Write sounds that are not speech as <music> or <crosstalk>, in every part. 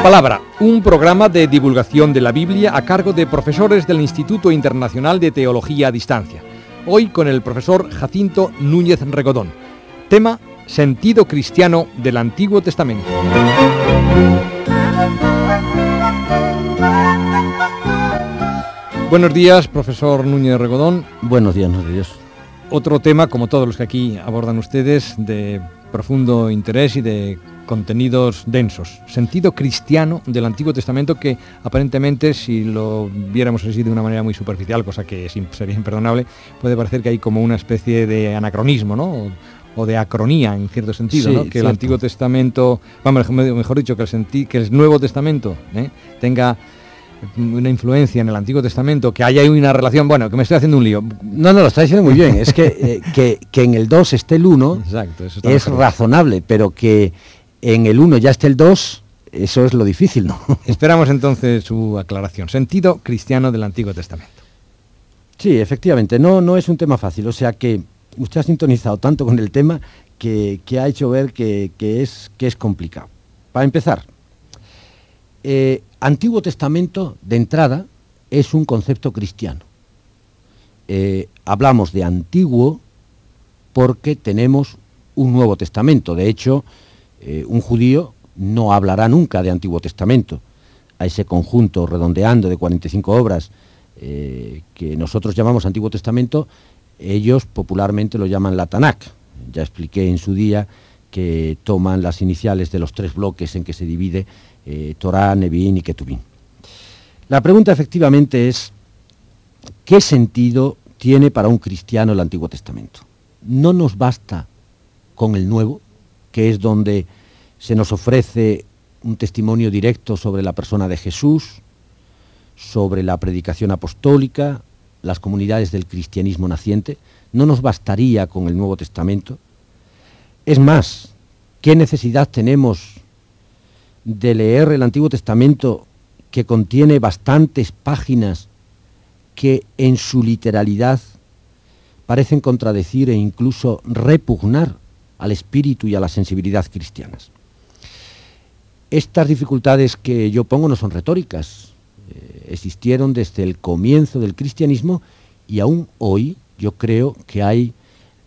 La Palabra, un programa de divulgación de la Biblia a cargo de profesores del Instituto Internacional de Teología a Distancia. Hoy con el profesor Jacinto Núñez Regodón. Tema, sentido cristiano del Antiguo Testamento. Buenos días, profesor Núñez Regodón. Buenos días, no Dios. Otro tema, como todos los que aquí abordan ustedes, de profundo interés y de contenidos densos. Sentido cristiano del Antiguo Testamento que aparentemente, si lo viéramos así de una manera muy superficial, cosa que sería imperdonable, puede parecer que hay como una especie de anacronismo, ¿no? O, de acronía en cierto sentido, ¿no? que el Antiguo Testamento, vamos, mejor dicho, que el, que el Nuevo Testamento ¿eh? tenga una influencia en el Antiguo Testamento, que haya una relación, bueno, que me estoy haciendo un lío. No, no, lo está diciendo muy bien, es que, eh, que, en el 2 esté el 1 es razonable, pero que en el 1 ya esté el 2, eso es lo difícil, ¿no? <laughs> Esperamos entonces su aclaración. Sentido cristiano del Antiguo Testamento. Sí, efectivamente, no, no es un tema fácil, o sea que usted ha sintonizado tanto con el tema que, ha hecho ver que, es, que es complicado. Para empezar, eh, Antiguo Testamento, de entrada, es un concepto cristiano. Eh, hablamos de antiguo porque tenemos un Nuevo Testamento. De hecho, eh, un judío no hablará nunca de Antiguo Testamento. A ese conjunto redondeando de 45 obras que nosotros llamamos Antiguo Testamento, ellos popularmente lo llaman la Tanakh. Ya expliqué en su día que toman las iniciales de los tres bloques en que se divide eh, Torah, Nevi'im y Ketubim. La pregunta efectivamente es, ¿qué sentido tiene para un cristiano el Antiguo Testamento? No nos basta con el Nuevo, que es donde se nos ofrece un testimonio directo sobre la persona de Jesús, sobre la predicación apostólica, las comunidades del cristianismo naciente. No nos bastaría con el Nuevo Testamento. Es más, ¿qué necesidad tenemos de leer el Antiguo Testamento que contiene bastantes páginas que en su literalidad parecen contradecir e incluso repugnar al espíritu y a la sensibilidad cristianas. Estas dificultades que yo pongo no son retóricas, eh, existieron desde el comienzo del cristianismo y aún hoy yo creo que hay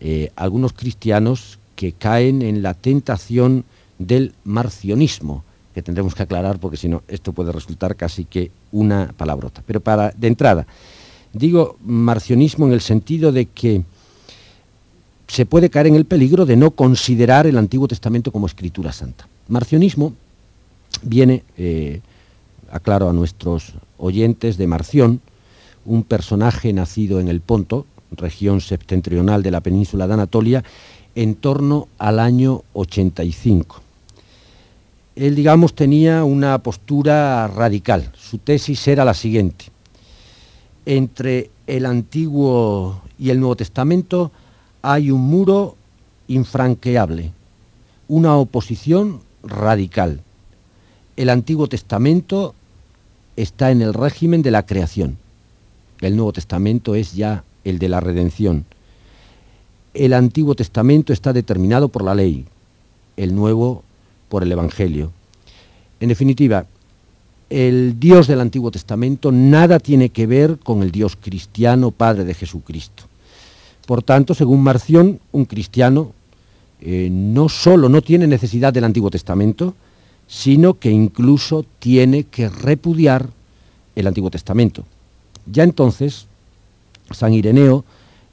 eh, algunos cristianos que caen en la tentación del marcionismo, que tendremos que aclarar porque si no esto puede resultar casi que una palabrota. Pero para de entrada, digo marcionismo en el sentido de que se puede caer en el peligro de no considerar el Antiguo Testamento como escritura santa. Marcionismo viene, eh, aclaro a nuestros oyentes, de Marción, un personaje nacido en el Ponto, región septentrional de la península de Anatolia, en torno al año 85 él, digamos, tenía una postura radical. Su tesis era la siguiente. Entre el Antiguo y el Nuevo Testamento hay un muro infranqueable, una oposición radical. El Antiguo Testamento está en el régimen de la creación. El Nuevo Testamento es ya el de la redención. El Antiguo Testamento está determinado por la ley. El Nuevo por el Evangelio. En definitiva, el Dios del Antiguo Testamento nada tiene que ver con el Dios cristiano, Padre de Jesucristo. Por tanto, según Marción, un cristiano eh, no solo no tiene necesidad del Antiguo Testamento, sino que incluso tiene que repudiar el Antiguo Testamento. Ya entonces, San Ireneo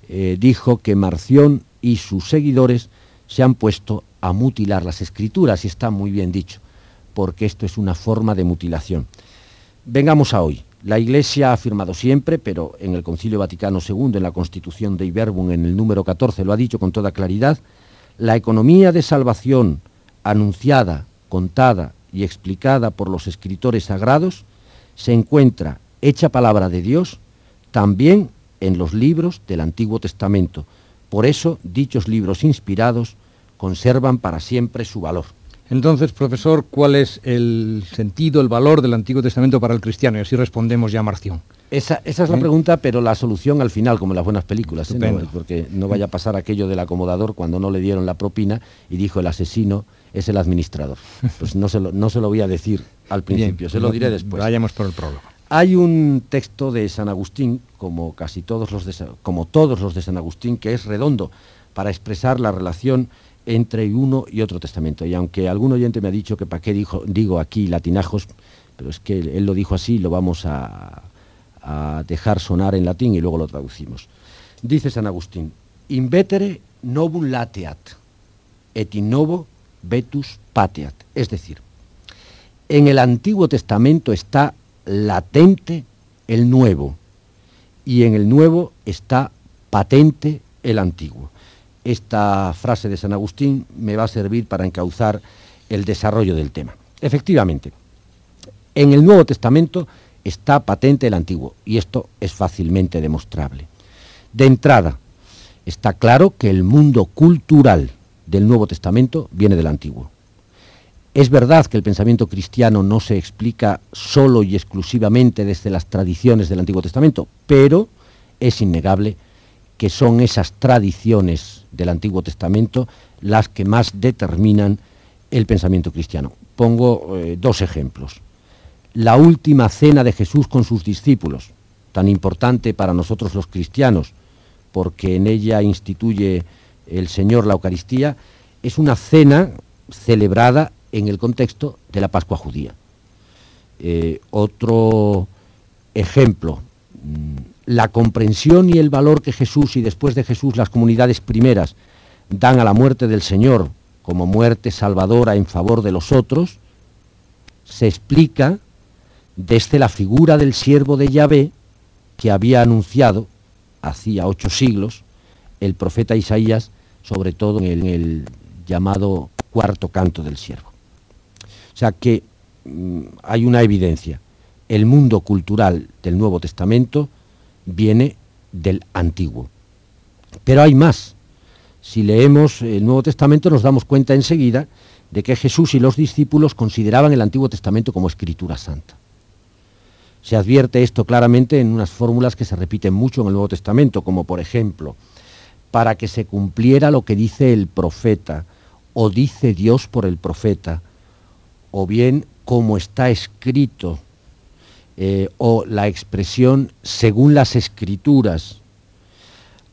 eh, dijo que Marción y sus seguidores se han puesto a mutilar las escrituras, y está muy bien dicho, porque esto es una forma de mutilación. Vengamos a hoy. La Iglesia ha afirmado siempre, pero en el Concilio Vaticano II, en la Constitución de Iberbum, en el número 14, lo ha dicho con toda claridad, la economía de salvación anunciada, contada y explicada por los escritores sagrados se encuentra hecha palabra de Dios también en los libros del Antiguo Testamento. Por eso dichos libros inspirados conservan para siempre su valor. Entonces, profesor, ¿cuál es el sentido, el valor del Antiguo Testamento para el cristiano? Y así respondemos ya a Marción. Esa, es la ¿Eh? pregunta, pero la solución al final, como en las buenas películas, ¿eh? porque no vaya a pasar aquello del acomodador cuando no le dieron la propina y dijo el asesino es el administrador. <laughs> Pues no se lo, no se lo voy a decir al principio, se lo diré después. Vayamos por el prólogo. Hay un texto de San Agustín, como casi todos los de, como todos los de San Agustín, que es redondo para expresar la relación entre uno y otro testamento. Y aunque algún oyente me ha dicho que para qué dijo, digo aquí latinajos, pero es que él lo dijo así, lo vamos a, a dejar sonar en latín y luego lo traducimos. Dice San Agustín, invetere novum lateat, et in novo vetus pateat. Es decir, en el Antiguo Testamento está latente el nuevo y en el nuevo está patente el antiguo. Esta frase de San Agustín me va a servir para encauzar el desarrollo del tema. Efectivamente, en el Nuevo Testamento está patente el antiguo y esto es fácilmente demostrable. De entrada, está claro que el mundo cultural del Nuevo Testamento viene del antiguo. Es verdad que el pensamiento cristiano no se explica solo y exclusivamente desde las tradiciones del Antiguo Testamento, pero es innegable que son esas tradiciones del Antiguo Testamento las que más determinan el pensamiento cristiano. Pongo eh, dos ejemplos. La última cena de Jesús con sus discípulos, tan importante para nosotros los cristianos, porque en ella instituye el Señor la Eucaristía, es una cena celebrada en el contexto de la Pascua judía. Eh, otro ejemplo, mm, la comprensión y el valor que Jesús y después de Jesús las comunidades primeras dan a la muerte del Señor como muerte salvadora en favor de los otros, se explica desde la figura del siervo de Yahvé que había anunciado hacía ocho siglos el profeta Isaías, sobre todo en el llamado cuarto canto del siervo. O sea que mm, hay una evidencia. El mundo cultural del Nuevo Testamento viene del Antiguo. Pero hay más. Si leemos el Nuevo Testamento nos damos cuenta enseguida de que Jesús y los discípulos consideraban el Antiguo Testamento como escritura santa. Se advierte esto claramente en unas fórmulas que se repiten mucho en el Nuevo Testamento, como por ejemplo, para que se cumpliera lo que dice el profeta, o dice Dios por el profeta, o bien como está escrito, eh, o la expresión según las escrituras.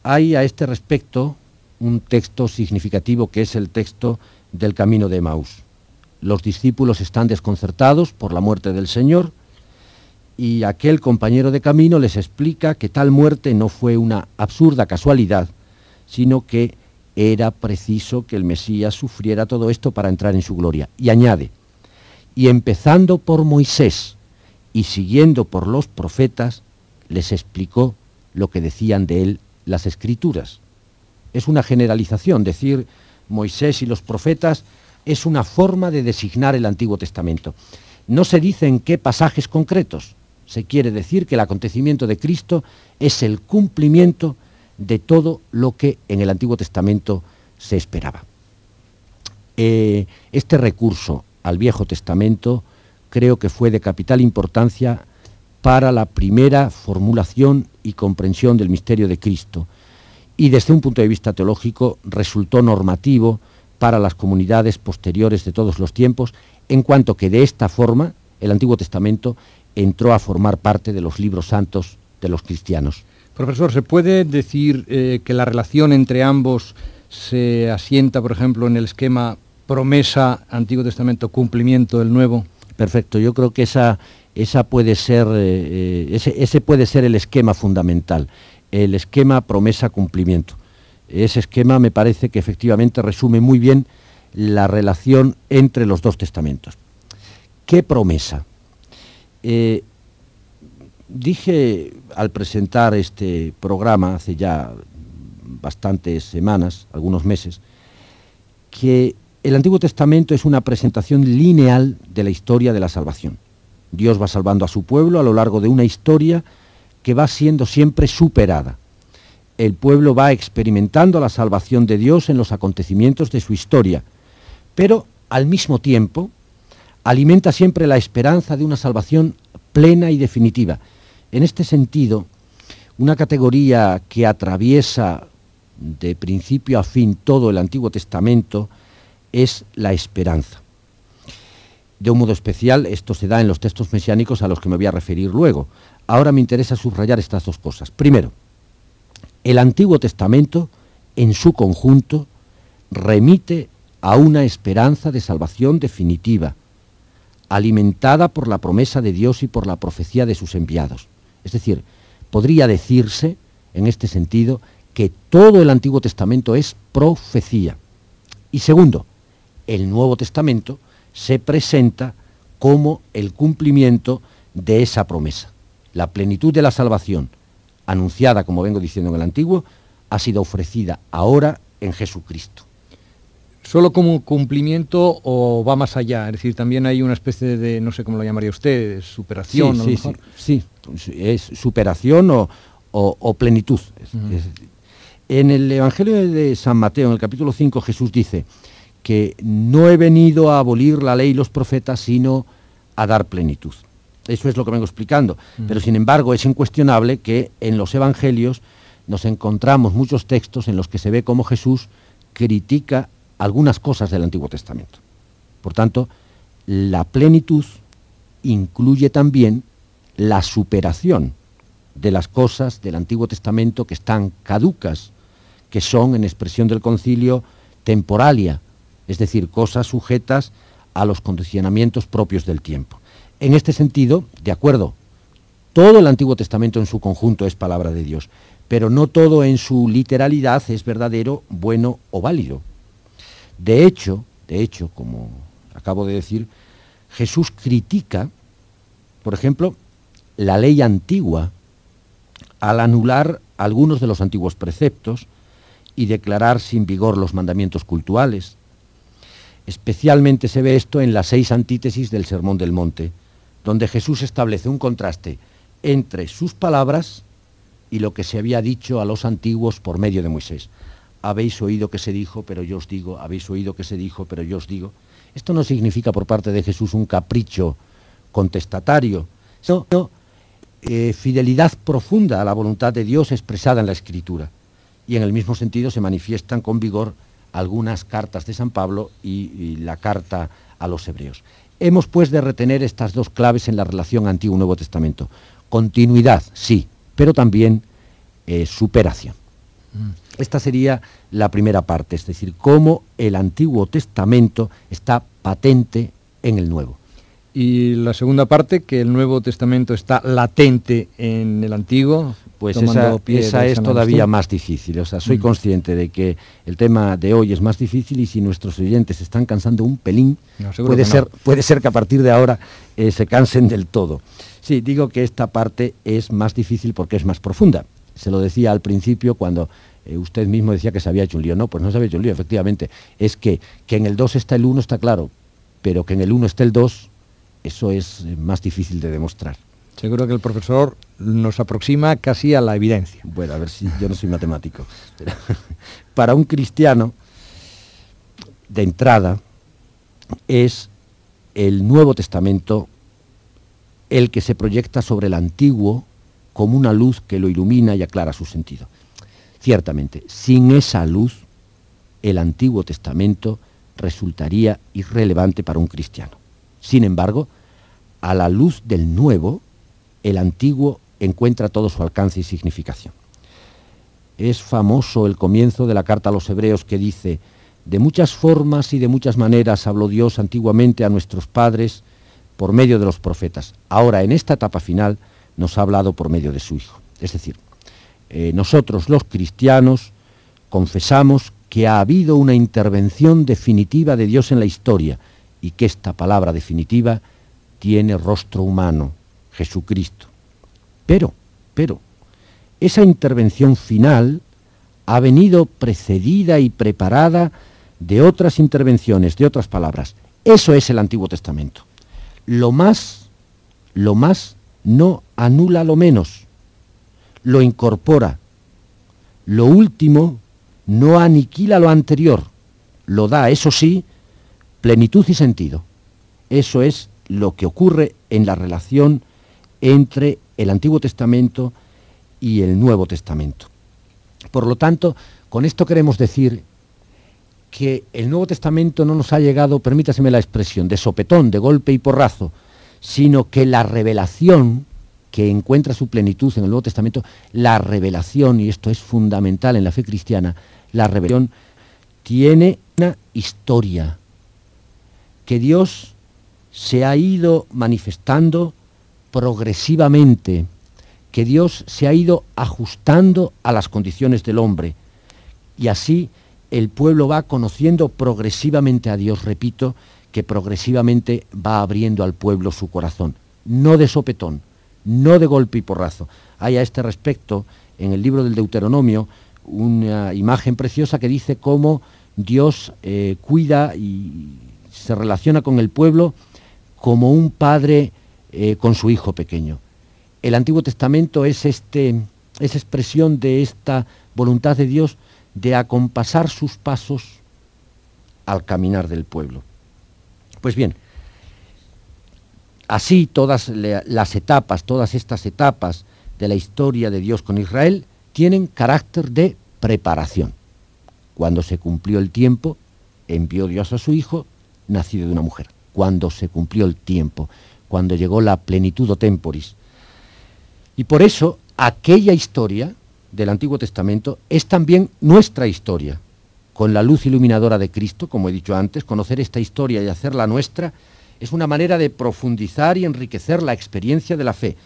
Hay a este respecto un texto significativo que es el texto del camino de Maús. Los discípulos están desconcertados por la muerte del Señor y aquel compañero de camino les explica que tal muerte no fue una absurda casualidad, sino que era preciso que el Mesías sufriera todo esto para entrar en su gloria. Y añade, y empezando por Moisés y siguiendo por los profetas, les explicó lo que decían de él las escrituras. Es una generalización, decir Moisés y los profetas es una forma de designar el Antiguo Testamento. No se dice en qué pasajes concretos, se quiere decir que el acontecimiento de Cristo es el cumplimiento de todo lo que en el Antiguo Testamento se esperaba. Eh, este recurso al Viejo Testamento creo que fue de capital importancia para la primera formulación y comprensión del misterio de Cristo y desde un punto de vista teológico resultó normativo para las comunidades posteriores de todos los tiempos, en cuanto que de esta forma el Antiguo Testamento entró a formar parte de los libros santos de los cristianos. Profesor, ¿se puede decir eh, que la relación entre ambos se asienta, por ejemplo, en el esquema promesa, Antiguo Testamento, cumplimiento del Nuevo? Perfecto, yo creo que esa, esa puede ser, eh, ese, ese puede ser el esquema fundamental, el esquema promesa-cumplimiento. Ese esquema me parece que efectivamente resume muy bien la relación entre los dos testamentos. ¿Qué promesa? Eh, dije al presentar este programa hace ya bastantes semanas, algunos meses, que el Antiguo Testamento es una presentación lineal de la historia de la salvación. Dios va salvando a su pueblo a lo largo de una historia que va siendo siempre superada. El pueblo va experimentando la salvación de Dios en los acontecimientos de su historia, pero al mismo tiempo alimenta siempre la esperanza de una salvación plena y definitiva. En este sentido, una categoría que atraviesa de principio a fin todo el Antiguo Testamento es la esperanza. De un modo especial, esto se da en los textos mesiánicos a los que me voy a referir luego. Ahora me interesa subrayar estas dos cosas. Primero, el Antiguo Testamento, en su conjunto, remite a una esperanza de salvación definitiva, alimentada por la promesa de Dios y por la profecía de sus enviados. Es decir, podría decirse, en este sentido, que todo el Antiguo Testamento es profecía. Y segundo, el Nuevo Testamento se presenta como el cumplimiento de esa promesa. La plenitud de la salvación, anunciada, como vengo diciendo en el Antiguo, ha sido ofrecida ahora en Jesucristo. ¿Solo como cumplimiento o va más allá? Es decir, también hay una especie de, no sé cómo lo llamaría usted, superación. Sí, sí, sí, sí, es superación o, plenitud. en el Evangelio de San Mateo, en el capítulo 5, Jesús dice que no he venido a abolir la ley y los profetas, sino a dar plenitud. Eso es lo que vengo explicando. Pero sin embargo es incuestionable que en los Evangelios nos encontramos muchos textos en los que se ve cómo Jesús critica algunas cosas del Antiguo Testamento. Por tanto, la plenitud incluye también la superación de las cosas del Antiguo Testamento que están caducas, que son, en expresión del concilio, temporalia, es decir, cosas sujetas a los condicionamientos propios del tiempo. En este sentido, de acuerdo, todo el Antiguo Testamento en su conjunto es palabra de Dios, pero no todo en su literalidad es verdadero, bueno o válido. De hecho, de hecho, como acabo de decir, Jesús critica, por ejemplo, la ley antigua al anular algunos de los antiguos preceptos y declarar sin vigor los mandamientos cultuales. Especialmente se ve esto en las seis antítesis del Sermón del Monte, donde Jesús establece un contraste entre sus palabras y lo que se había dicho a los antiguos por medio de Moisés habéis oído que se dijo, pero yo os digo, habéis oído que se dijo, pero yo os digo. Esto no significa por parte de Jesús un capricho contestatario, sino eh, fidelidad profunda a la voluntad de Dios expresada en la Escritura. Y en el mismo sentido se manifiestan con vigor algunas cartas de San Pablo y, la carta a los hebreos. Hemos pues de retener estas dos claves en la relación Antiguo-Nuevo Testamento. Continuidad, sí, pero también eh, superación. Mm. Esta sería la primera parte, es decir, cómo el Antiguo Testamento está patente en el Nuevo. Y la segunda parte, que el Nuevo Testamento está latente en el Antiguo. Pues esa, es todavía más difícil. O sea, soy mm. consciente de que el tema de hoy es más difícil y si nuestros oyentes están cansando un pelín, puede, ser, puede ser que a partir de ahora eh, se cansen del todo. Sí, digo que esta parte es más difícil porque es más profunda se lo decía al principio cuando eh, usted mismo decía que se había hecho un lío. No, pues no se había hecho un lío, efectivamente. Es que, que en el 2 está el 1 está claro, pero que en el 1 esté el 2, eso es eh, más difícil de demostrar. Seguro que el profesor nos aproxima casi a la evidencia. Bueno, a ver si yo no soy matemático. <laughs> para un cristiano, de entrada, es el Nuevo Testamento el que se proyecta sobre el Antiguo como una luz que lo ilumina y aclara su sentido. Ciertamente, sin esa luz, el Antiguo Testamento resultaría irrelevante para un cristiano. Sin embargo, a la luz del Nuevo, el Antiguo encuentra todo su alcance y significación. Es famoso el comienzo de la carta a los hebreos que dice, de muchas formas y de muchas maneras habló Dios antiguamente a nuestros padres por medio de los profetas. Ahora, en esta etapa final, nos ha hablado por medio de su Hijo. Es decir, eh, nosotros los cristianos confesamos que ha habido una intervención definitiva de Dios en la historia y que esta palabra definitiva tiene rostro humano, Jesucristo. Pero, pero, esa intervención final ha venido precedida y preparada de otras intervenciones, de otras palabras. Eso es el Antiguo Testamento. Lo más, lo más no anula lo menos, lo incorpora. Lo último no aniquila lo anterior, lo da, eso sí, plenitud y sentido. Eso es lo que ocurre en la relación entre el Antiguo Testamento y el Nuevo Testamento. Por lo tanto, con esto queremos decir que el Nuevo Testamento no nos ha llegado, permítaseme la expresión, de sopetón, de golpe y porrazo, sino que la revelación que encuentra su plenitud en el Nuevo Testamento, la revelación, y esto es fundamental en la fe cristiana, la revelación tiene una historia, que Dios se ha ido manifestando progresivamente, que Dios se ha ido ajustando a las condiciones del hombre, y así el pueblo va conociendo progresivamente a Dios, repito, que progresivamente va abriendo al pueblo su corazón, no de sopetón, no de golpe y porrazo. Hay a este respecto en el libro del Deuteronomio una imagen preciosa que dice cómo Dios eh, cuida y se relaciona con el pueblo como un padre eh, con su hijo pequeño. El Antiguo Testamento es, este, es expresión de esta voluntad de Dios de acompasar sus pasos al caminar del pueblo. Pues bien, así todas las etapas, todas estas etapas de la historia de Dios con Israel tienen carácter de preparación. Cuando se cumplió el tiempo, envió Dios a su Hijo, nacido de una mujer. Cuando se cumplió el tiempo, cuando llegó la plenitud o temporis. Y por eso aquella historia del Antiguo Testamento es también nuestra historia. Con la luz iluminadora de Cristo, como he dicho antes, conocer esta historia y hacerla nuestra es una manera de profundizar y enriquecer la experiencia de la fe,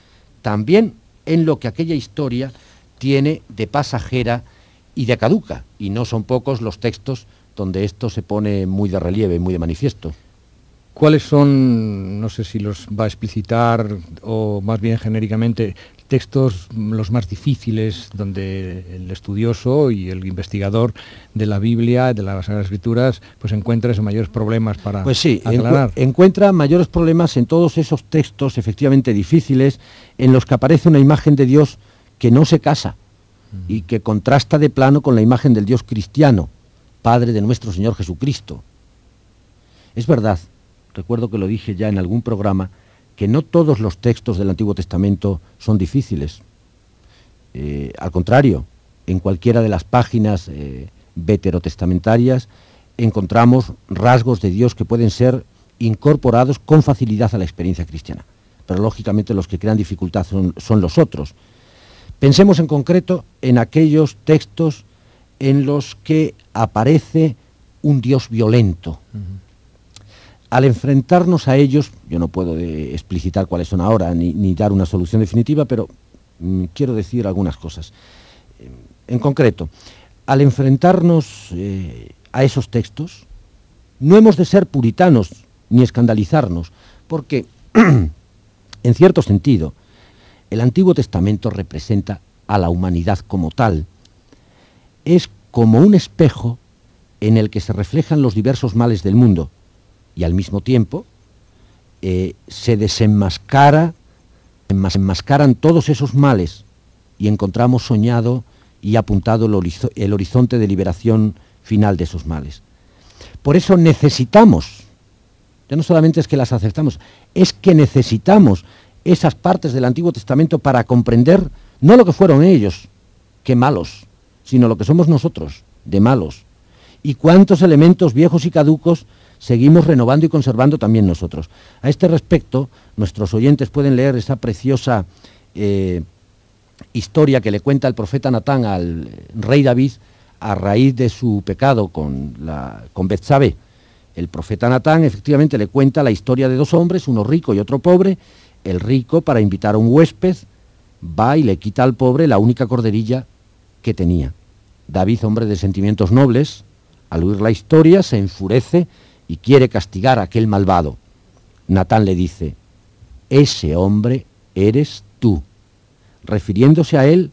también en lo que aquella historia tiene de pasajera y de caduca, y no son pocos los textos donde esto se pone muy de relieve, muy de manifiesto. ¿Cuáles son, no sé si los va a explicitar o más bien genéricamente, textos los más difíciles donde el estudioso y el investigador de la Biblia, de las Sagradas Escrituras, pues encuentra esos mayores problemas para Pues sí, encuentra mayores problemas en todos esos textos efectivamente difíciles en los que aparece una imagen de Dios que no se casa y que contrasta de plano con la imagen del Dios cristiano, Padre de nuestro Señor Jesucristo. Es verdad, recuerdo que lo dije ya en algún programa, que no todos los textos del Antiguo Testamento son difíciles. Eh, al contrario, en cualquiera de las páginas eh, veterotestamentarias encontramos rasgos de Dios que pueden ser incorporados con facilidad a la experiencia cristiana. Pero lógicamente los que crean dificultad son, los otros. Pensemos en concreto en aquellos textos en los que aparece un Dios violento, al enfrentarnos a ellos, yo no puedo explicitar cuáles son ahora ni, dar una solución definitiva, pero mm, quiero decir algunas cosas. En concreto, al enfrentarnos eh, a esos textos, no hemos de ser puritanos ni escandalizarnos, porque, <clears throat> en cierto sentido, el Antiguo Testamento representa a la humanidad como tal. Es como un espejo en el que se reflejan los diversos males del mundo y al mismo tiempo eh, se desenmascara, enmascaran todos esos males y encontramos soñado y apuntado el, horizonte de liberación final de esos males. Por eso necesitamos, ya no solamente es que las aceptamos, es que necesitamos esas partes del Antiguo Testamento para comprender no lo que fueron ellos, que malos, sino lo que somos nosotros, de malos. Y cuántos elementos viejos y caducos seguimos renovando y conservando también nosotros. A este respecto, nuestros oyentes pueden leer esa preciosa eh, historia que le cuenta el profeta Natán al rey David a raíz de su pecado con, la, con Betsabé. El profeta Natán efectivamente le cuenta la historia de dos hombres, uno rico y otro pobre. El rico, para invitar a un huésped, va y le quita al pobre la única corderilla que tenía. David, hombre de sentimientos nobles, al oír la historia, se enfurece y quiere castigar a aquel malvado. Natán le dice, ese hombre eres tú, refiriéndose a él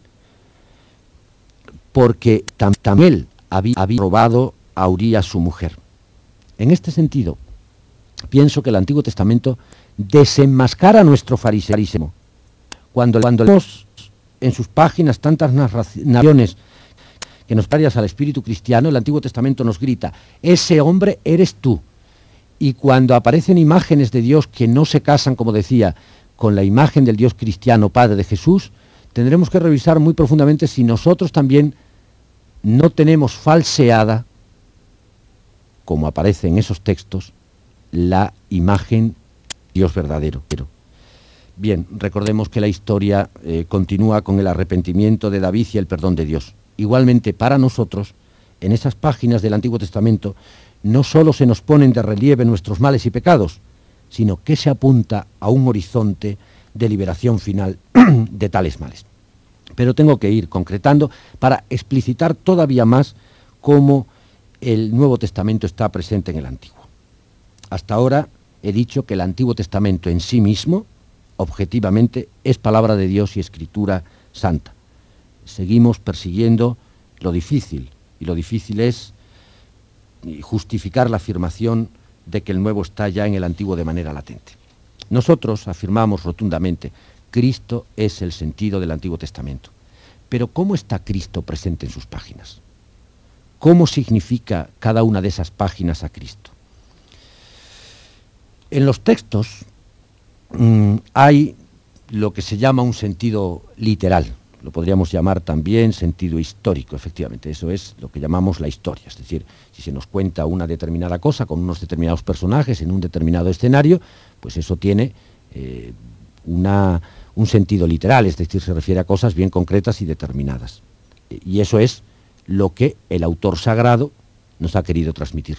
porque también había, robado a Urias su mujer. En este sentido, pienso que el Antiguo Testamento desenmascara nuestro fariseísmo. Cuando, cuando leemos en sus páginas tantas narraciones que nos parias al espíritu cristiano, el Antiguo Testamento nos grita, ese hombre eres tú. Y cuando aparecen imágenes de Dios que no se casan, como decía, con la imagen del Dios cristiano, Padre de Jesús, tendremos que revisar muy profundamente si nosotros también no tenemos falseada como aparece en esos textos, la imagen Dios verdadero. Bien, recordemos que la historia eh, continúa con el arrepentimiento de David y el perdón de Dios. Igualmente, para nosotros, en esas páginas del Antiguo Testamento, no solo se nos ponen de relieve nuestros males y pecados, sino que se apunta a un horizonte de liberación final <clears throat> de tales males. Pero tengo que ir concretando para explicitar todavía más cómo el Nuevo Testamento está presente en el Antiguo. Hasta ahora he dicho que el Antiguo Testamento en sí mismo, objetivamente, es palabra de Dios y escritura santa. Seguimos persiguiendo lo difícil, y lo difícil es justificar la afirmación de que el nuevo está ya en el antiguo de manera latente. Nosotros afirmamos rotundamente, Cristo es el sentido del Antiguo Testamento. Pero ¿cómo está Cristo presente en sus páginas? ¿Cómo significa cada una de esas páginas a Cristo? En los textos mm, hay lo que se llama un sentido literal, lo podríamos llamar también sentido histórico, efectivamente, eso es lo que llamamos la historia, es decir, si se nos cuenta una determinada cosa con unos determinados personajes en un determinado escenario, pues eso tiene eh, un sentido literal, es decir, se refiere a cosas bien concretas y determinadas. Y eso es lo que el autor sagrado nos ha querido transmitir.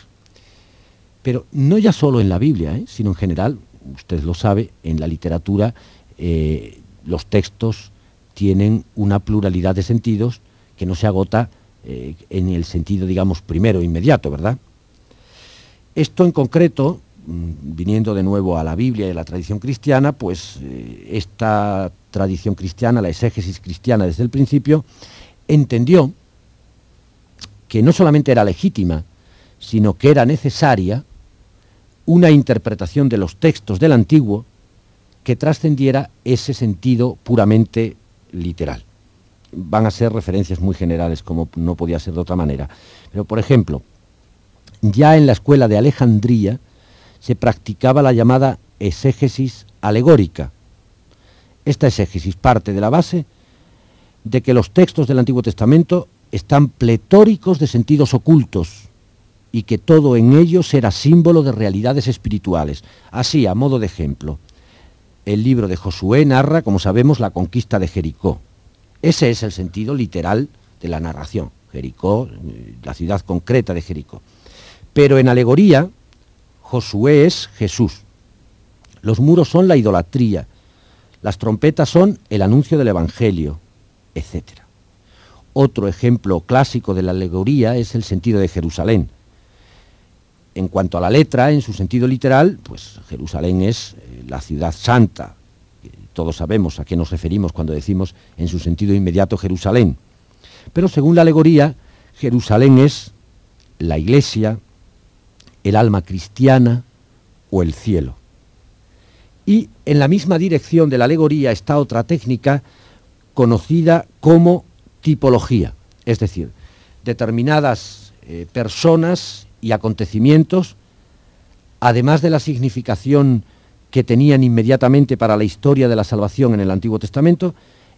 Pero no ya solo en la Biblia, ¿eh? sino en general, usted lo sabe, en la literatura eh, los textos tienen una pluralidad de sentidos que no se agota eh, en el sentido, digamos, primero, inmediato, ¿verdad? Esto en concreto, mm, viniendo de nuevo a la Biblia y a la tradición cristiana, pues esta tradición cristiana, la exégesis cristiana desde el principio, entendió que no solamente era legítima, sino que era necesaria una interpretación de los textos del antiguo que trascendiera ese sentido puramente literal. Van a ser referencias muy generales, como no podía ser de otra manera. Pero, por ejemplo, ya en la escuela de Alejandría se practicaba la llamada exégesis alegórica. Esta exégesis parte de la base de que los textos del Antiguo Testamento están pletóricos de sentidos ocultos y que todo en ellos era símbolo de realidades espirituales. Así, a modo de ejemplo, el libro de Josué narra, como sabemos, la conquista de Jericó. Ese es el sentido literal de la narración. Jericó, la ciudad concreta de Jericó. Pero en alegoría, Josué es Jesús. Los muros son la idolatría. Las trompetas son el anuncio del Evangelio, etc. Otro ejemplo clásico de la alegoría es el sentido de Jerusalén. En cuanto a la letra, en su sentido literal, pues Jerusalén es eh, la ciudad santa. Todos sabemos a qué nos referimos cuando decimos en su sentido inmediato Jerusalén. Pero según la alegoría, Jerusalén es la iglesia, el alma cristiana o el cielo. Y en la misma dirección de la alegoría está otra técnica conocida como tipología, es decir, determinadas eh, personas y acontecimientos, además de la significación que tenían inmediatamente para la historia de la salvación en el Antiguo Testamento,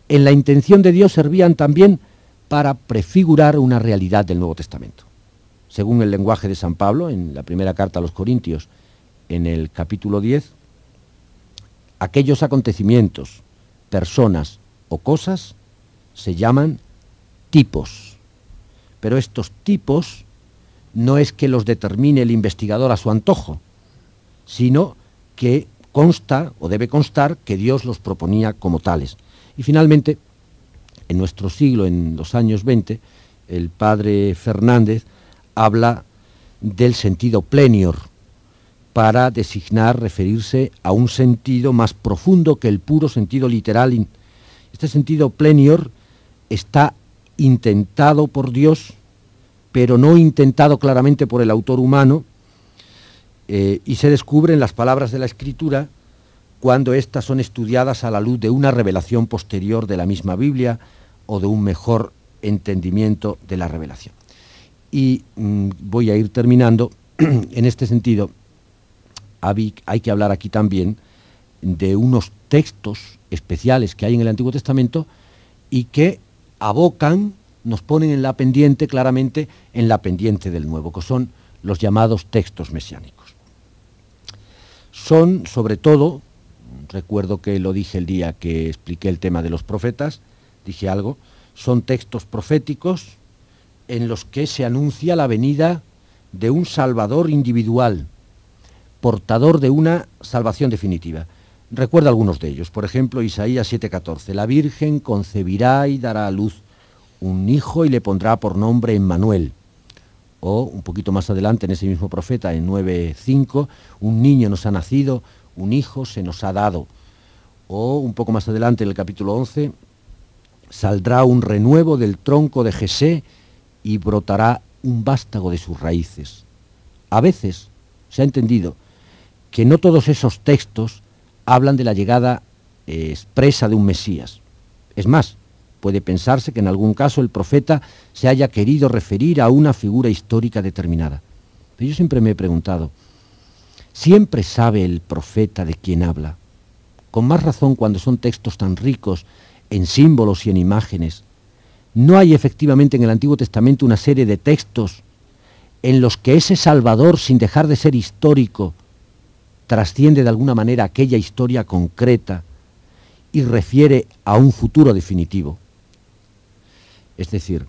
en la intención de Dios servían también para prefigurar una realidad del Nuevo Testamento. Según el lenguaje de San Pablo, en la primera carta a los Corintios, en el capítulo 10, aquellos acontecimientos, personas o cosas se llaman tipos. Pero estos tipos no es que los determine el investigador a su antojo, sino que consta o debe constar que Dios los proponía como tales. Y finalmente, en nuestro siglo, en los años 20, el padre Fernández habla del sentido plenior para designar, referirse a un sentido más profundo que el puro sentido literal. Este sentido plenior está intentado por Dios, pero no intentado claramente por el autor humano, eh, y se descubre en las palabras de la Escritura cuando éstas son estudiadas a la luz de una revelación posterior de la misma Biblia o de un mejor entendimiento de la revelación. Y mm, voy a ir terminando. <clears throat> en este sentido, hay que hablar aquí también de unos textos especiales que hay en el Antiguo Testamento y que abocan, nos ponen en la pendiente claramente, en la pendiente del nuevo, que son los llamados textos mesiánicos. Son, sobre todo, recuerdo que lo dije el día que expliqué el tema de los profetas, dije algo, son textos proféticos en los que se anuncia la venida de un Salvador individual, portador de una salvación definitiva. Recuerda algunos de ellos, por ejemplo, Isaías 7:14, la Virgen concebirá y dará a luz un hijo y le pondrá por nombre Emmanuel. O un poquito más adelante en ese mismo profeta, en 9.5, un niño nos ha nacido, un hijo se nos ha dado. O un poco más adelante en el capítulo 11, saldrá un renuevo del tronco de Jesé y brotará un vástago de sus raíces. A veces se ha entendido que no todos esos textos hablan de la llegada eh, expresa de un Mesías. Es más, puede pensarse que en algún caso el profeta se haya querido referir a una figura histórica determinada. Pero yo siempre me he preguntado, ¿siempre sabe el profeta de quién habla? Con más razón cuando son textos tan ricos en símbolos y en imágenes, no hay efectivamente en el Antiguo Testamento una serie de textos en los que ese Salvador, sin dejar de ser histórico, trasciende de alguna manera aquella historia concreta y refiere a un futuro definitivo. Es decir,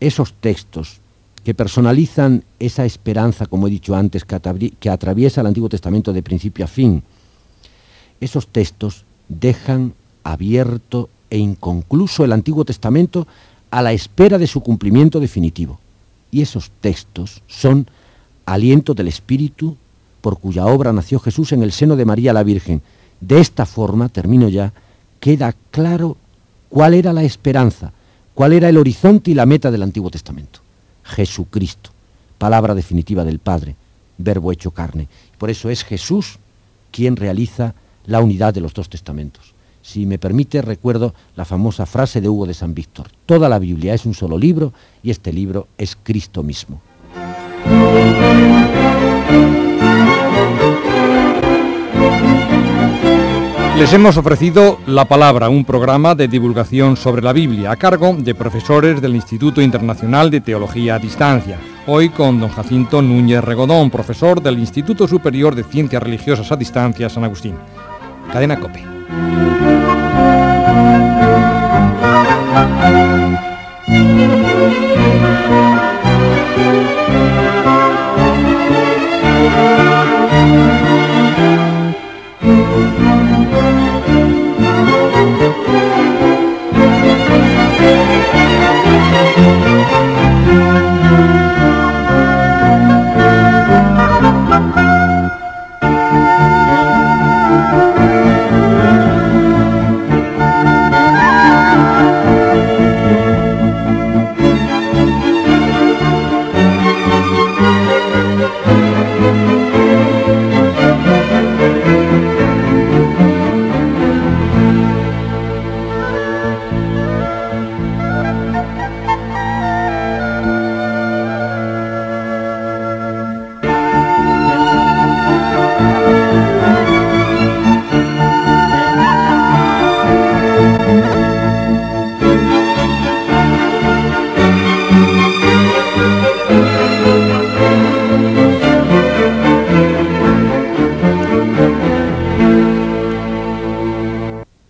esos textos que personalizan esa esperanza, como he dicho antes, que, atraviesa el Antiguo Testamento de principio a fin, esos textos dejan abierto e inconcluso el Antiguo Testamento a la espera de su cumplimiento definitivo. Y esos textos son aliento del Espíritu por cuya obra nació Jesús en el seno de María la Virgen. De esta forma, termino ya, queda claro cuál era la esperanza, cuál era el horizonte y la meta del Antiguo Testamento. Jesucristo, palabra definitiva del Padre, verbo hecho carne. Por eso es Jesús quien realiza la unidad de los dos testamentos. Si me permite, recuerdo la famosa frase de Hugo de San Víctor. Toda la Biblia es un solo libro y este libro es Cristo mismo. Les hemos ofrecido La Palabra, un programa de divulgación sobre la Biblia a cargo de profesores del Instituto Internacional de Teología a Distancia. Hoy con don Jacinto Núñez Regodón, profesor del Instituto Superior de Ciencias Religiosas a Distancia San Agustín. Cadena Cope.